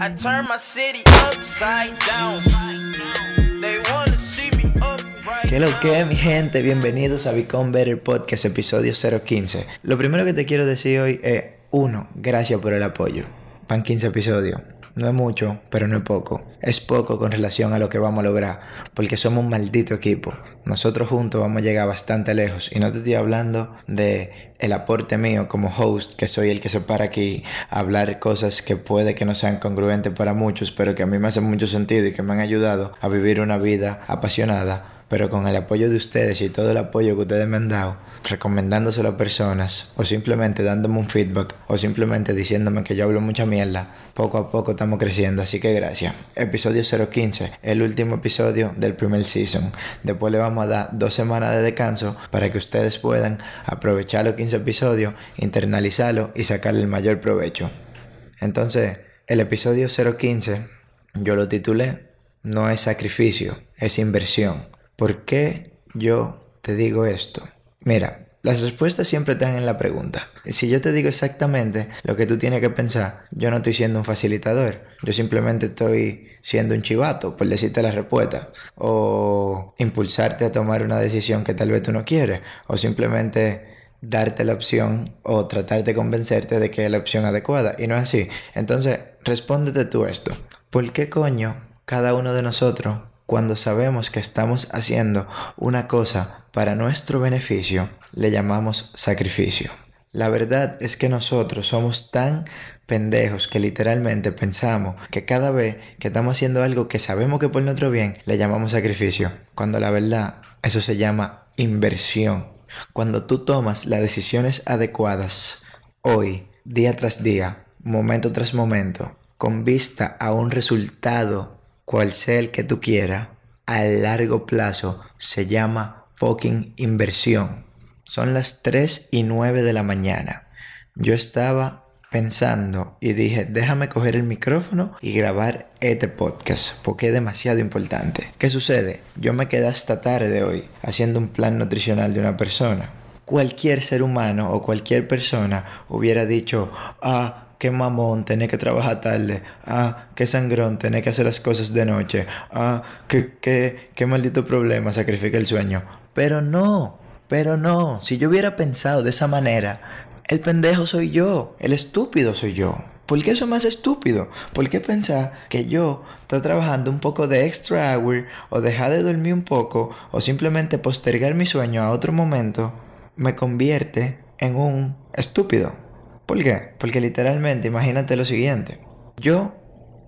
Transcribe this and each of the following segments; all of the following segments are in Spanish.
I turn my city upside down. They wanna see me upright. ¿Qué lo que, mi gente? Bienvenidos a Become Better Podcast, episodio 015. Lo primero que te quiero decir hoy es, uno, gracias por el apoyo. Van 15 episodios. No es mucho, pero no es poco. Es poco con relación a lo que vamos a lograr, porque somos un maldito equipo. Nosotros juntos vamos a llegar bastante lejos. Y no te estoy hablando de el aporte mío como host, que soy el que se para aquí a hablar cosas que puede que no sean congruentes para muchos, pero que a mí me hacen mucho sentido y que me han ayudado a vivir una vida apasionada pero con el apoyo de ustedes y todo el apoyo que ustedes me han dado, recomendándoselo a personas, o simplemente dándome un feedback, o simplemente diciéndome que yo hablo mucha mierda, poco a poco estamos creciendo, así que gracias. Episodio 015, el último episodio del primer season. Después le vamos a dar dos semanas de descanso para que ustedes puedan aprovechar los 15 episodios, internalizarlo y sacarle el mayor provecho. Entonces, el episodio 015, yo lo titulé No es sacrificio, es inversión. ¿Por qué yo te digo esto? Mira, las respuestas siempre están en la pregunta. Si yo te digo exactamente lo que tú tienes que pensar, yo no estoy siendo un facilitador. Yo simplemente estoy siendo un chivato, por decirte la respuesta. O impulsarte a tomar una decisión que tal vez tú no quieres. O simplemente darte la opción o tratar de convencerte de que es la opción adecuada. Y no es así. Entonces, respóndete tú esto. ¿Por qué coño cada uno de nosotros cuando sabemos que estamos haciendo una cosa para nuestro beneficio, le llamamos sacrificio. La verdad es que nosotros somos tan pendejos que literalmente pensamos que cada vez que estamos haciendo algo que sabemos que por nuestro bien, le llamamos sacrificio, cuando la verdad eso se llama inversión. Cuando tú tomas las decisiones adecuadas hoy, día tras día, momento tras momento, con vista a un resultado cual sea el que tú quieras, a largo plazo se llama fucking inversión. Son las 3 y 9 de la mañana. Yo estaba pensando y dije, déjame coger el micrófono y grabar este podcast porque es demasiado importante. ¿Qué sucede? Yo me quedé hasta tarde hoy haciendo un plan nutricional de una persona. Cualquier ser humano o cualquier persona hubiera dicho, ah, qué mamón, tener que trabajar tarde. Ah, qué sangrón, tener que hacer las cosas de noche. Ah, qué, qué, qué maldito problema, sacrifica el sueño. Pero no, pero no. Si yo hubiera pensado de esa manera, el pendejo soy yo, el estúpido soy yo. ¿Por qué eso es más estúpido? ¿Por qué pensar que yo estoy trabajando un poco de extra hour o dejar de dormir un poco o simplemente postergar mi sueño a otro momento me convierte en un estúpido? ¿Por qué? Porque literalmente, imagínate lo siguiente. Yo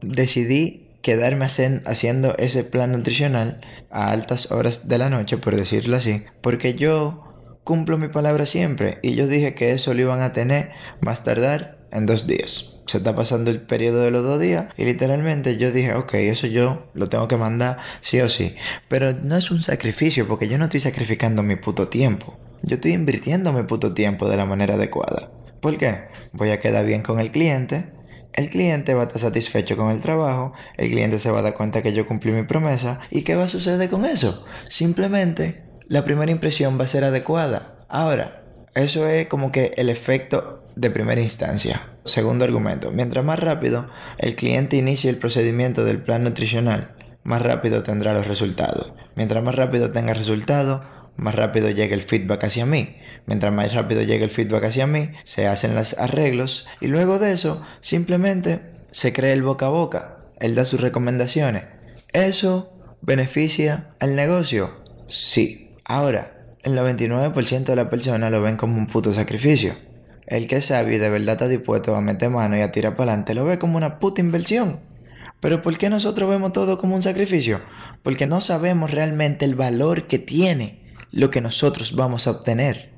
decidí quedarme haciendo ese plan nutricional a altas horas de la noche, por decirlo así, porque yo cumplo mi palabra siempre y yo dije que eso lo iban a tener más tardar en dos días. Se está pasando el periodo de los dos días y literalmente yo dije, ok, eso yo lo tengo que mandar sí o sí. Pero no es un sacrificio porque yo no estoy sacrificando mi puto tiempo. Yo estoy invirtiendo mi puto tiempo de la manera adecuada. ¿Por qué? Voy a quedar bien con el cliente, el cliente va a estar satisfecho con el trabajo, el cliente se va a dar cuenta que yo cumplí mi promesa y ¿qué va a suceder con eso? Simplemente la primera impresión va a ser adecuada. Ahora, eso es como que el efecto de primera instancia. Segundo argumento, mientras más rápido el cliente inicie el procedimiento del plan nutricional, más rápido tendrá los resultados. Mientras más rápido tenga resultados, más rápido llega el feedback hacia mí. Mientras más rápido llegue el feedback hacia mí, se hacen los arreglos y luego de eso simplemente se crea el boca a boca. Él da sus recomendaciones. ¿Eso beneficia al negocio? Sí. Ahora, el 99% de la persona lo ven como un puto sacrificio. El que es sabio y de verdad está dispuesto a meter mano y a tirar para adelante lo ve como una puta inversión. Pero ¿por qué nosotros vemos todo como un sacrificio? Porque no sabemos realmente el valor que tiene lo que nosotros vamos a obtener.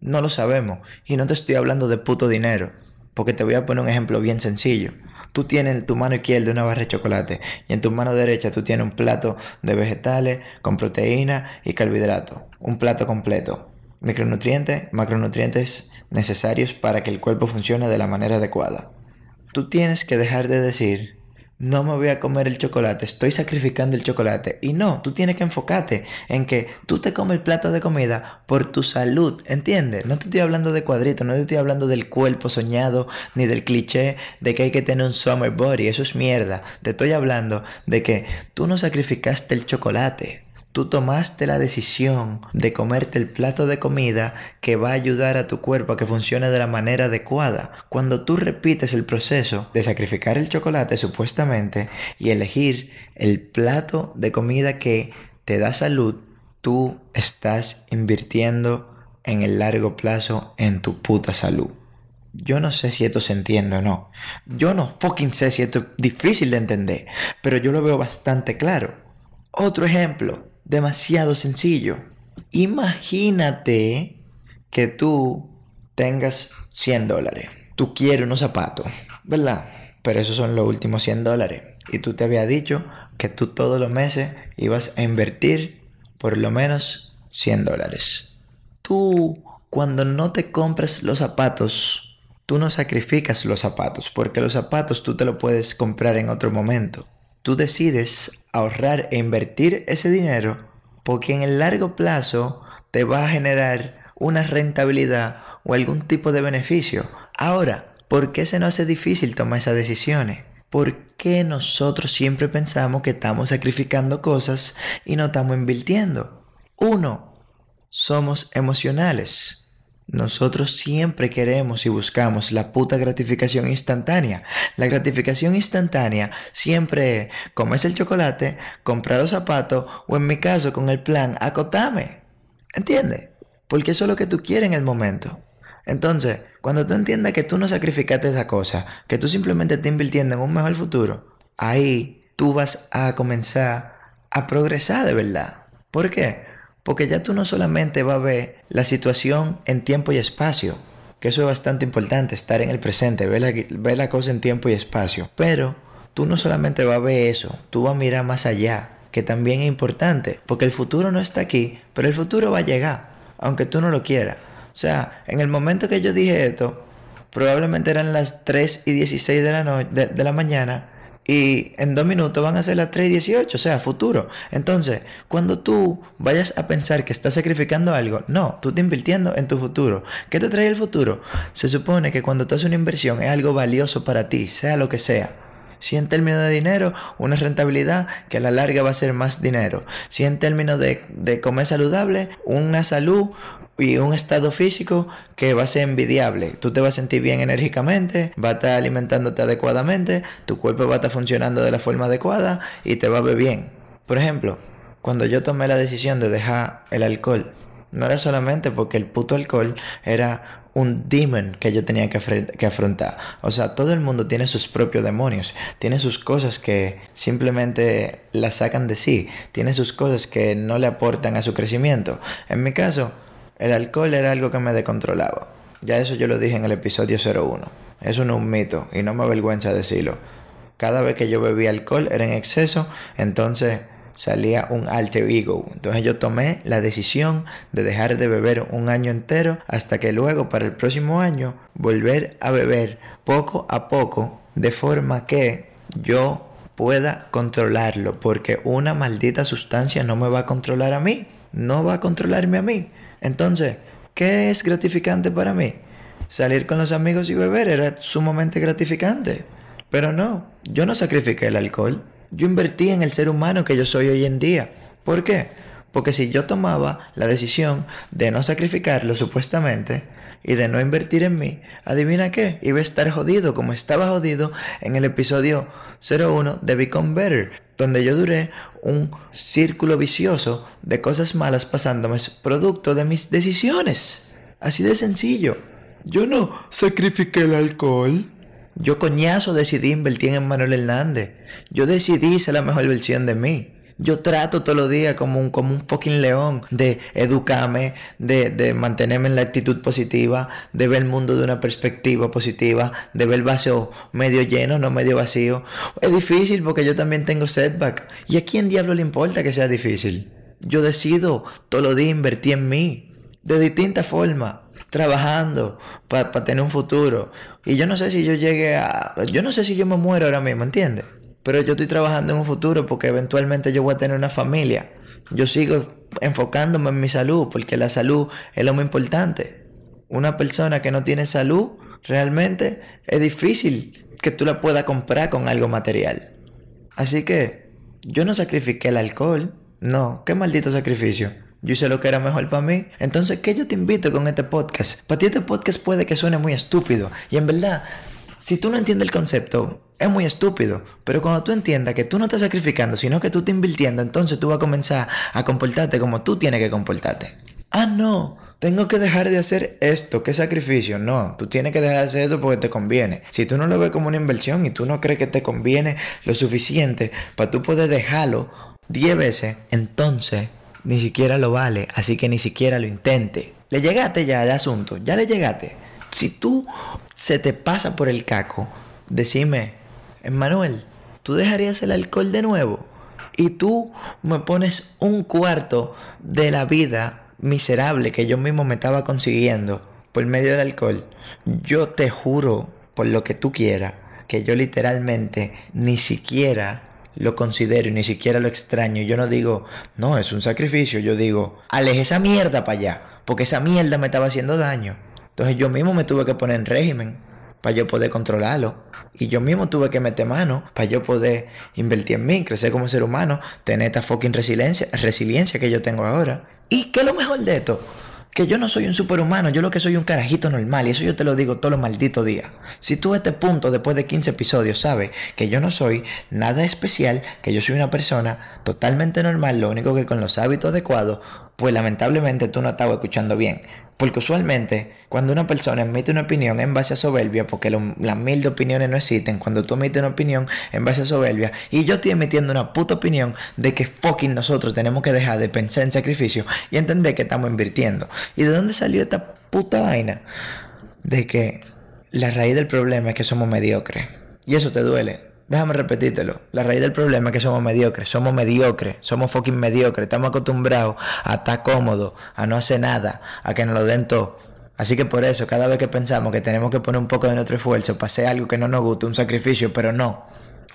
No lo sabemos. Y no te estoy hablando de puto dinero. Porque te voy a poner un ejemplo bien sencillo. Tú tienes en tu mano izquierda una barra de chocolate y en tu mano derecha tú tienes un plato de vegetales con proteína y carbohidratos. Un plato completo. Micronutrientes, macronutrientes necesarios para que el cuerpo funcione de la manera adecuada. Tú tienes que dejar de decir no me voy a comer el chocolate, estoy sacrificando el chocolate. Y no, tú tienes que enfocarte en que tú te comes el plato de comida por tu salud, ¿entiendes? No te estoy hablando de cuadritos, no te estoy hablando del cuerpo soñado, ni del cliché de que hay que tener un summer body, eso es mierda. Te estoy hablando de que tú no sacrificaste el chocolate, tú tomaste la decisión de comerte el plato de comida que va a ayudar a tu cuerpo a que funcione de la manera adecuada. Cuando tú repites el proceso de sacrificar el chocolate supuestamente y elegir el plato de comida que te da salud, tú estás invirtiendo en el largo plazo en tu puta salud. Yo no sé si esto se entiende o no. Yo no fucking sé si esto es difícil de entender, pero yo lo veo bastante claro. Otro ejemplo, demasiado sencillo. Imagínate que tú tengas 100 dólares. Tú quieres unos zapatos, ¿verdad? Pero esos son los últimos 100 dólares. Y tú te había dicho que tú todos los meses ibas a invertir por lo menos 100 dólares. Tú, cuando no te compras los zapatos, tú no sacrificas los zapatos, porque los zapatos tú te los puedes comprar en otro momento tú decides ahorrar e invertir ese dinero porque en el largo plazo te va a generar una rentabilidad o algún tipo de beneficio. Ahora, ¿por qué se nos hace difícil tomar esas decisiones? ¿Por qué nosotros siempre pensamos que estamos sacrificando cosas y no estamos invirtiendo? Uno, somos emocionales. Nosotros siempre queremos y buscamos la puta gratificación instantánea. La gratificación instantánea siempre comes el chocolate, comprar los zapatos o en mi caso con el plan acotame. ¿Entiendes? Porque eso es lo que tú quieres en el momento. Entonces, cuando tú entiendas que tú no sacrificaste esa cosa, que tú simplemente estás invirtiendo en un mejor futuro, ahí tú vas a comenzar a progresar de verdad. ¿Por qué? Porque ya tú no solamente vas a ver la situación en tiempo y espacio, que eso es bastante importante, estar en el presente, ver la, cosa en tiempo y espacio, pero tú no solamente vas a ver eso, tú vas a mirar más allá, que también es importante, porque el futuro no está aquí, pero el futuro va a llegar, aunque tú no lo quieras. O sea, en el momento que yo dije esto, probablemente eran las 3 y 16 de la, de la mañana, y en dos minutos van a ser las 3 y 18, o sea, futuro. Entonces, cuando tú vayas a pensar que estás sacrificando algo, no, tú estás invirtiendo en tu futuro. ¿Qué te trae el futuro? Se supone que cuando tú haces una inversión es algo valioso para ti, sea lo que sea. Si en términos de dinero, una rentabilidad que a la larga va a ser más dinero. Si en términos de, de comer saludable, una salud y un estado físico que va a ser envidiable. Tú te vas a sentir bien enérgicamente, va a estar alimentándote adecuadamente, tu cuerpo va a estar funcionando de la forma adecuada y te va a ver bien. Por ejemplo, cuando yo tomé la decisión de dejar el alcohol, no era solamente porque el puto alcohol era un demon que yo tenía que, que, afrontar. O sea, todo el mundo tiene sus propios demonios, tiene sus cosas que simplemente las sacan de sí, tiene sus cosas que no le aportan a su crecimiento. En mi caso, el alcohol era algo que me descontrolaba. Ya eso yo lo dije en el episodio 01. Eso no es un mito y no me avergüenza decirlo. Cada vez que yo bebía alcohol era en exceso, entonces salía un alter ego. Entonces yo tomé la decisión de dejar de beber un año entero hasta que luego para el próximo año volver a beber poco a poco de forma que yo pueda controlarlo porque una maldita sustancia no me va a controlar a mí, no va a controlarme a mí. Entonces, ¿qué es gratificante para mí? Salir con los amigos y beber era sumamente gratificante. Pero no, yo no sacrifiqué el alcohol. Yo invertí en el ser humano que yo soy hoy en día. ¿Por qué? Porque si yo tomaba la decisión de no sacrificarlo supuestamente y de no invertir en mí, adivina qué, iba a estar jodido como estaba jodido en el episodio 01 de Become Better, donde yo duré un círculo vicioso de cosas malas pasándome producto de mis decisiones. Así de sencillo. Yo no sacrifiqué el alcohol. Yo coñazo decidí invertir en Manuel Hernández. Yo decidí ser la mejor versión de mí. Yo trato todos los días como un, como un fucking león de educarme, de, de mantenerme en la actitud positiva, de ver el mundo de una perspectiva positiva, de ver el vaso medio lleno, no medio vacío. Es difícil porque yo también tengo setback. ¿Y a quién diablo le importa que sea difícil? Yo decido todos los días invertir en mí, de distintas formas trabajando para tener un futuro. Y yo no sé si yo llegue a... Yo no sé si yo me muero ahora mismo, ¿entiendes? pero yo estoy trabajando en un futuro porque eventualmente yo voy a tener una familia. Yo sigo enfocándome en mi salud porque la salud es lo más importante. Una persona que no tiene salud realmente es difícil que tú la puedas comprar con algo material. Así que yo no sacrifiqué el alcohol. No, qué maldito sacrificio. Yo hice lo que era mejor para mí. Entonces, ¿qué yo te invito con este podcast? Para ti este podcast puede que suene muy estúpido. Y en verdad, si tú no entiendes el concepto, es muy estúpido. Pero cuando tú entiendas que tú no estás sacrificando, sino que tú estás invirtiendo, entonces tú vas a comenzar a comportarte como tú tienes que comportarte. Ah, no. Tengo que dejar de hacer esto, qué sacrificio. No, tú tienes que dejar de hacer esto porque te conviene. Si tú no lo ves como una inversión y tú no crees que te conviene lo suficiente para tú poder dejarlo 10 veces, entonces ni siquiera lo vale. Así que ni siquiera lo intente. Le llegaste ya al asunto, ya le llegaste. Si tú se te pasa por el caco, decime, Emmanuel, ¿tú dejarías el alcohol de nuevo? Y tú me pones un cuarto de la vida miserable que yo mismo me estaba consiguiendo por medio del alcohol, yo te juro, por lo que tú quieras, que yo literalmente ni siquiera lo considero y ni siquiera lo extraño. Yo no digo, no, es un sacrificio. Yo digo, aleje esa mierda para allá, porque esa mierda me estaba haciendo daño. Entonces yo mismo me tuve que poner en régimen para yo poder controlarlo. Y yo mismo tuve que meter mano para yo poder invertir en mí, crecer como ser humano, tener esta fucking resiliencia, resiliencia que yo tengo ahora. ¿Y qué es lo mejor de esto? Que yo no soy un superhumano, yo lo que soy un carajito normal y eso yo te lo digo todos los malditos días. Si tú a este punto, después de 15 episodios, sabes que yo no soy nada especial, que yo soy una persona totalmente normal, lo único que con los hábitos adecuados, pues lamentablemente tú no estabas escuchando bien. Porque usualmente, cuando una persona emite una opinión en base a soberbia, porque las mil de opiniones no existen, cuando tú emites una opinión en base a soberbia, y yo estoy emitiendo una puta opinión de que fucking nosotros tenemos que dejar de pensar en sacrificio y entender que estamos invirtiendo. ¿Y de dónde salió esta puta vaina? De que la raíz del problema es que somos mediocres. Y eso te duele. Déjame repetírtelo. La raíz del problema es que somos mediocres. Somos mediocres. Somos fucking mediocres. Estamos acostumbrados a estar cómodos, a no hacer nada, a que nos lo den todo. Así que por eso, cada vez que pensamos que tenemos que poner un poco de nuestro esfuerzo para hacer algo que no nos gusta, un sacrificio, pero no.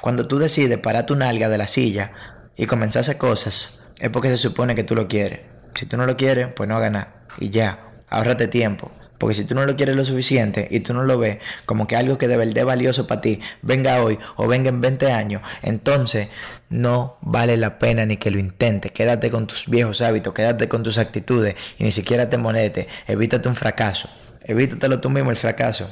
Cuando tú decides parar tu nalga de la silla y comenzar a hacer cosas, es porque se supone que tú lo quieres. Si tú no lo quieres, pues no nada. Y ya, ahórrate tiempo. Porque si tú no lo quieres lo suficiente y tú no lo ves como que algo que de verdad es valioso para ti, venga hoy o venga en 20 años, entonces no vale la pena ni que lo intentes. Quédate con tus viejos hábitos, quédate con tus actitudes y ni siquiera te monetes. Evítate un fracaso. Evítatelo tú mismo el fracaso.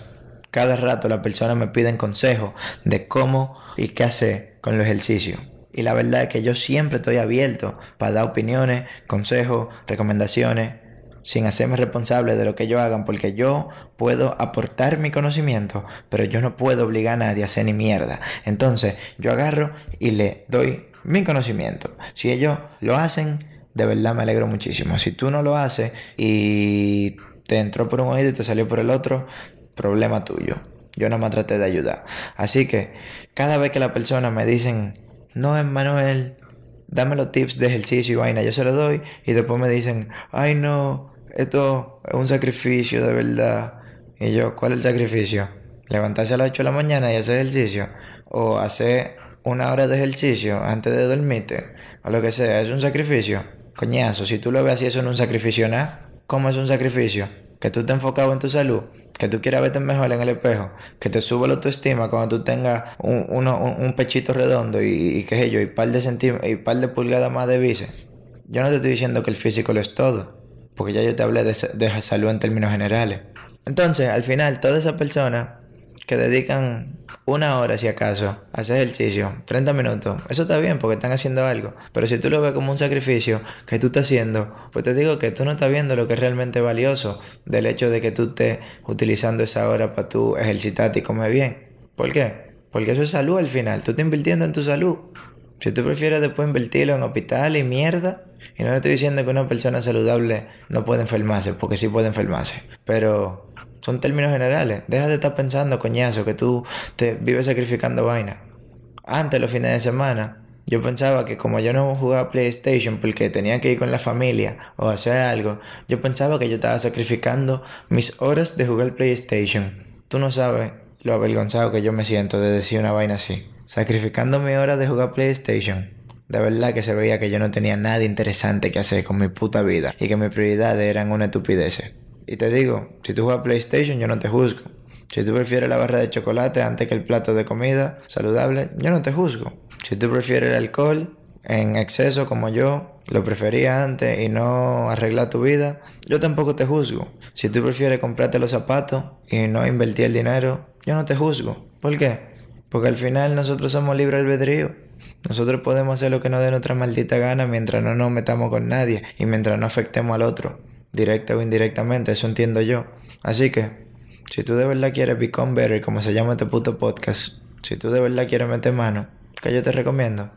Cada rato las personas me piden consejos de cómo y qué hacer con los ejercicios. Y la verdad es que yo siempre estoy abierto para dar opiniones, consejos, recomendaciones sin hacerme responsable de lo que ellos hagan, porque yo puedo aportar mi conocimiento, pero yo no puedo obligar a nadie a hacer ni mierda. Entonces, yo agarro y le doy mi conocimiento. Si ellos lo hacen, de verdad me alegro muchísimo. Si tú no lo haces y te entró por un oído y te salió por el otro, problema tuyo. Yo no me traté de ayudar. Así que cada vez que la persona me dicen, no, Emmanuel, dame los tips de ejercicio y vaina, yo se los doy y después me dicen, ay no, esto es un sacrificio de verdad. Y yo, ¿cuál es el sacrificio? Levantarse a las 8 de la mañana y hacer ejercicio. O hacer una hora de ejercicio antes de dormirte. O lo que sea. ¿Es un sacrificio? Coñazo, si tú lo ves así, eso no es un sacrificio nada. ¿Cómo es un sacrificio? Que tú te enfocado en tu salud. Que tú quieras verte mejor en el espejo. Que te suba la autoestima cuando tú tengas un, un, pechito redondo y, y qué sé yo, y par de, y par de pulgadas más de bíceps. Yo no te estoy diciendo que el físico lo es todo porque ya yo te hablé de, de salud en términos generales. Entonces, al final, todas esas personas que dedican una hora, si acaso, a hacer ejercicio, 30 minutos, eso está bien porque están haciendo algo. Pero si tú lo ves como un sacrificio que tú estás haciendo, pues te digo que tú no estás viendo lo que es realmente valioso del hecho de que tú estés utilizando esa hora para tú ejercitarte y comer bien. ¿Por qué? Porque eso es salud al final. Tú estás invirtiendo en tu salud. Si tú prefieres después invertirlo en hospital y mierda, y no estoy diciendo que una persona saludable no puede enfermarse, porque sí puede enfermarse, pero son términos generales. Deja de estar pensando, coñazo, que tú te vives sacrificando vaina. Antes, los fines de semana, yo pensaba que como yo no jugaba PlayStation porque tenía que ir con la familia o hacer algo, yo pensaba que yo estaba sacrificando mis horas de jugar PlayStation. Tú no sabes lo avergonzado que yo me siento de decir una vaina así. sacrificando mi hora de jugar PlayStation. De verdad que se veía que yo no tenía nada interesante que hacer con mi puta vida y que mis prioridades eran una estupidez. Y te digo, si tú juegas PlayStation yo no te juzgo. Si tú prefieres la barra de chocolate antes que el plato de comida saludable, yo no te juzgo. Si tú prefieres el alcohol en exceso como yo, lo prefería antes y no arreglar tu vida, yo tampoco te juzgo. Si tú prefieres comprarte los zapatos y no invertir el dinero, yo no te juzgo. ¿Por qué? Porque al final nosotros somos libre albedrío. Nosotros podemos hacer lo que nos dé nuestra maldita gana mientras no nos metamos con nadie y mientras no afectemos al otro, directa o indirectamente, eso entiendo yo. Así que, si tú de verdad quieres become better, como se llama este puto podcast, si tú de verdad quieres meter mano, que yo te recomiendo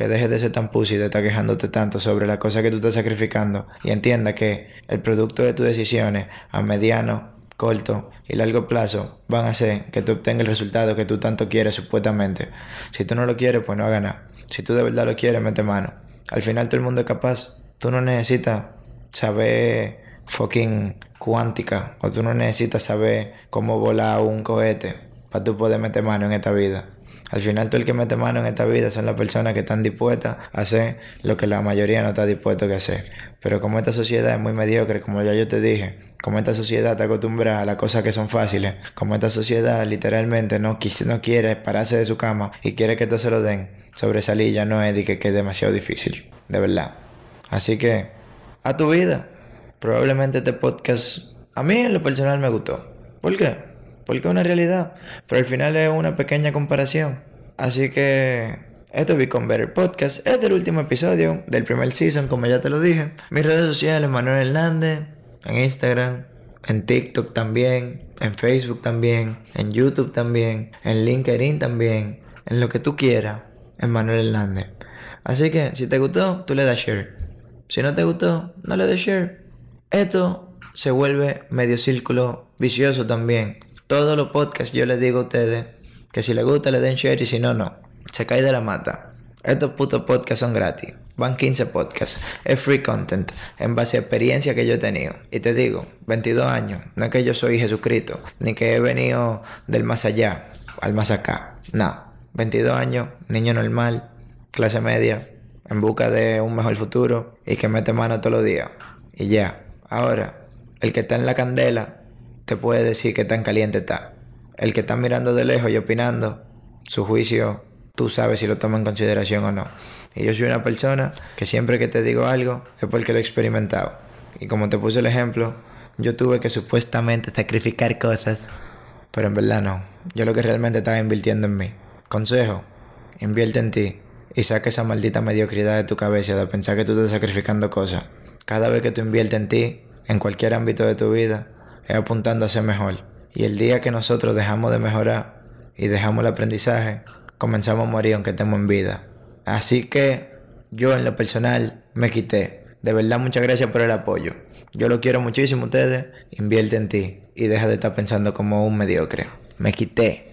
que dejes de ser tan pussy de estar quejándote tanto sobre las cosas que tú estás sacrificando y entienda que el producto de tus decisiones a mediano, corto y largo plazo van a hacer que tú obtengas el resultado que tú tanto quieres supuestamente. Si tú no lo quieres, pues no hagas nada. Si tú de verdad lo quieres, mete mano. Al final todo el mundo es capaz. Tú no necesitas saber fucking cuántica o tú no necesitas saber cómo volar un cohete para tú poder meter mano en esta vida. Al final todo el que mete mano en esta vida son las personas que están dispuestas a hacer lo que la mayoría no está dispuesto a hacer. Pero como esta sociedad es muy mediocre, como ya yo te dije, como esta sociedad está acostumbrada a las cosas que son fáciles, como esta sociedad literalmente no, no quiere pararse de su cama y quiere que todo se lo den, sobresalir ya no es de que, que es demasiado difícil, de verdad. Así que, a tu vida. Probablemente este podcast a mí en lo personal me gustó. ¿Por qué? Porque es una realidad. Pero al final es una pequeña comparación. Así que esto es Become Better Podcast. Este es el último episodio del primer season, como ya te lo dije. Mis redes sociales, Manuel Hernández, en Instagram, en TikTok también, en Facebook también, en YouTube también, en LinkedIn también, en lo que tú quieras, en Manuel Hernández. Así que si te gustó, tú le das share. Si no te gustó, no le des share. Esto se vuelve medio círculo vicioso también. Todos los podcasts yo les digo a ustedes que si les gusta le den share y si no, no. Se cae de la mata. Estos putos podcasts son gratis. Van 15 podcasts. Es free content en base a experiencia que yo he tenido. Y te digo, 22 años. No es que yo soy Jesucristo, ni que he venido del más allá al más acá. No. 22 años, niño normal, clase media, en busca de un mejor futuro y que mete mano todos los días. Y ya. Ahora, el que está en la candela te puede decir que tan caliente está. El que está mirando de lejos y opinando, su juicio, tú sabes si lo toma en consideración o no. Y yo soy una persona que siempre que te digo algo es porque lo he experimentado. Y como te puse el ejemplo, yo tuve que supuestamente sacrificar cosas, pero en verdad no. Yo lo que realmente estaba invirtiendo en mí. Consejo, invierte en ti y saca esa maldita mediocridad de tu cabeza de pensar que tú estás sacrificando cosas. Cada vez que tú inviertes en ti, en cualquier ámbito de tu vida, apuntando a ser mejor. Y el día que nosotros dejamos de mejorar y dejamos el aprendizaje, comenzamos a morir aunque estemos en vida. Así que yo en lo personal me quité. De verdad muchas gracias por el apoyo. Yo lo quiero muchísimo ustedes. Invierte en ti y deja de estar pensando como un mediocre. Me quité.